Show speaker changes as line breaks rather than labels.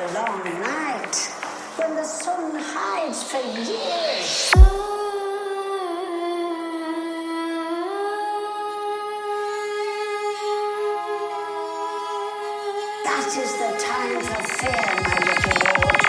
a long night when the sun hides for
years. That is the time for fear, my little boy.